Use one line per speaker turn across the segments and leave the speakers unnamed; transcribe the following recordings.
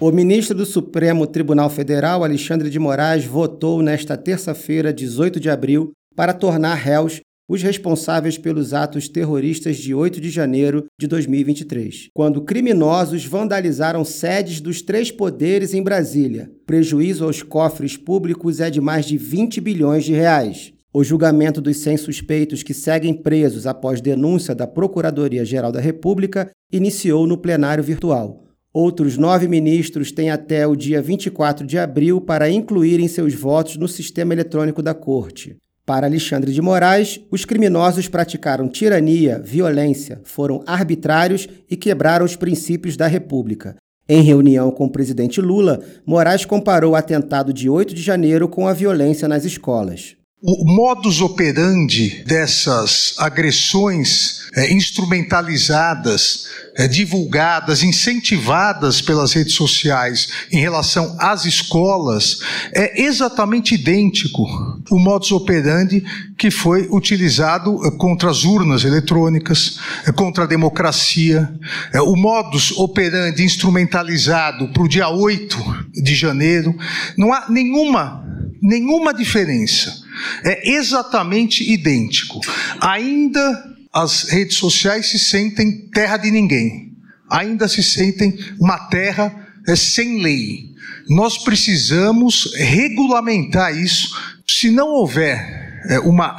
O ministro do Supremo Tribunal Federal, Alexandre de Moraes, votou nesta terça-feira, 18 de abril, para tornar réus os responsáveis pelos atos terroristas de 8 de janeiro de 2023, quando criminosos vandalizaram sedes dos três poderes em Brasília. Prejuízo aos cofres públicos é de mais de 20 bilhões de reais. O julgamento dos 100 suspeitos que seguem presos após denúncia da Procuradoria-Geral da República iniciou no plenário virtual. Outros nove ministros têm até o dia 24 de abril para incluírem seus votos no sistema eletrônico da Corte. Para Alexandre de Moraes, os criminosos praticaram tirania, violência, foram arbitrários e quebraram os princípios da República. Em reunião com o presidente Lula, Moraes comparou o atentado de 8 de janeiro com a violência nas escolas.
O modus operandi dessas agressões é, instrumentalizadas, é, divulgadas, incentivadas pelas redes sociais em relação às escolas é exatamente idêntico o modus operandi que foi utilizado é, contra as urnas eletrônicas, contra a democracia. É, o modus operandi instrumentalizado para o dia 8 de janeiro. Não há nenhuma, nenhuma diferença é exatamente idêntico. Ainda as redes sociais se sentem terra de ninguém, ainda se sentem uma terra é, sem lei. Nós precisamos regulamentar isso. Se não houver é, uma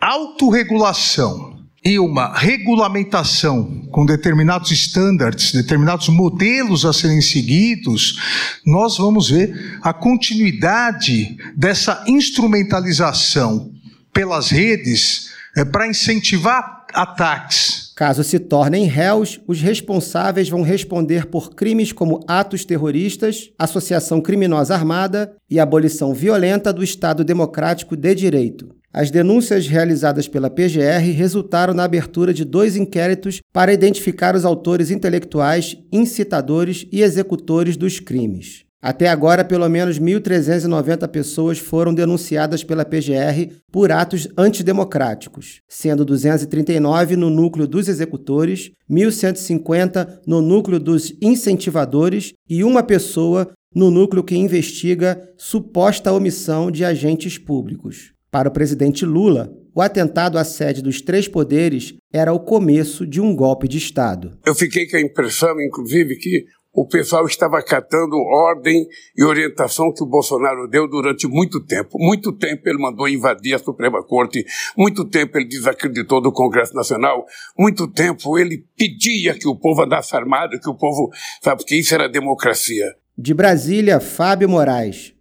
autorregulação e uma regulamentação com determinados estándares, determinados modelos a serem seguidos, nós vamos ver a continuidade dessa instrumentalização pelas redes é, para incentivar ataques.
Caso se tornem réus, os responsáveis vão responder por crimes como atos terroristas, associação criminosa armada e abolição violenta do Estado Democrático de Direito. As denúncias realizadas pela PGR resultaram na abertura de dois inquéritos para identificar os autores intelectuais, incitadores e executores dos crimes. Até agora, pelo menos 1.390 pessoas foram denunciadas pela PGR por atos antidemocráticos, sendo 239 no núcleo dos executores, 1.150 no núcleo dos incentivadores e uma pessoa no núcleo que investiga suposta omissão de agentes públicos. Para o presidente Lula, o atentado à sede dos três poderes era o começo de um golpe de Estado.
Eu fiquei com a impressão, inclusive, que o pessoal estava acatando ordem e orientação que o Bolsonaro deu durante muito tempo. Muito tempo ele mandou invadir a Suprema Corte, muito tempo ele desacreditou do Congresso Nacional, muito tempo ele pedia que o povo andasse armado, que o povo, sabe, porque isso era democracia.
De Brasília, Fábio Moraes.